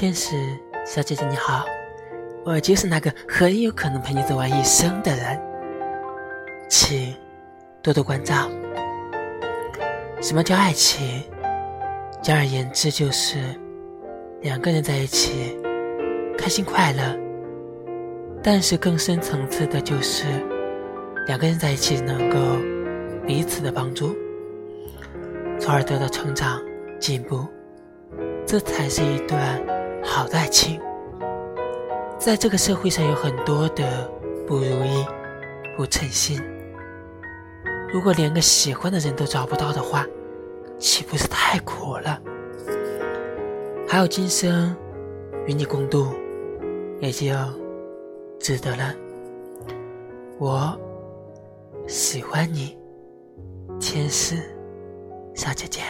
天使小姐姐你好，我就是那个很有可能陪你走完一生的人，请多多关照。什么叫爱情？简而言之，就是两个人在一起开心快乐。但是更深层次的，就是两个人在一起能够彼此的帮助，从而得到成长进步，这才是一段好的爱情。在这个社会上有很多的不如意、不称心，如果连个喜欢的人都找不到的话，岂不是太苦了？还有今生与你共度，也就。值得了，我喜欢你，千丝小姐姐。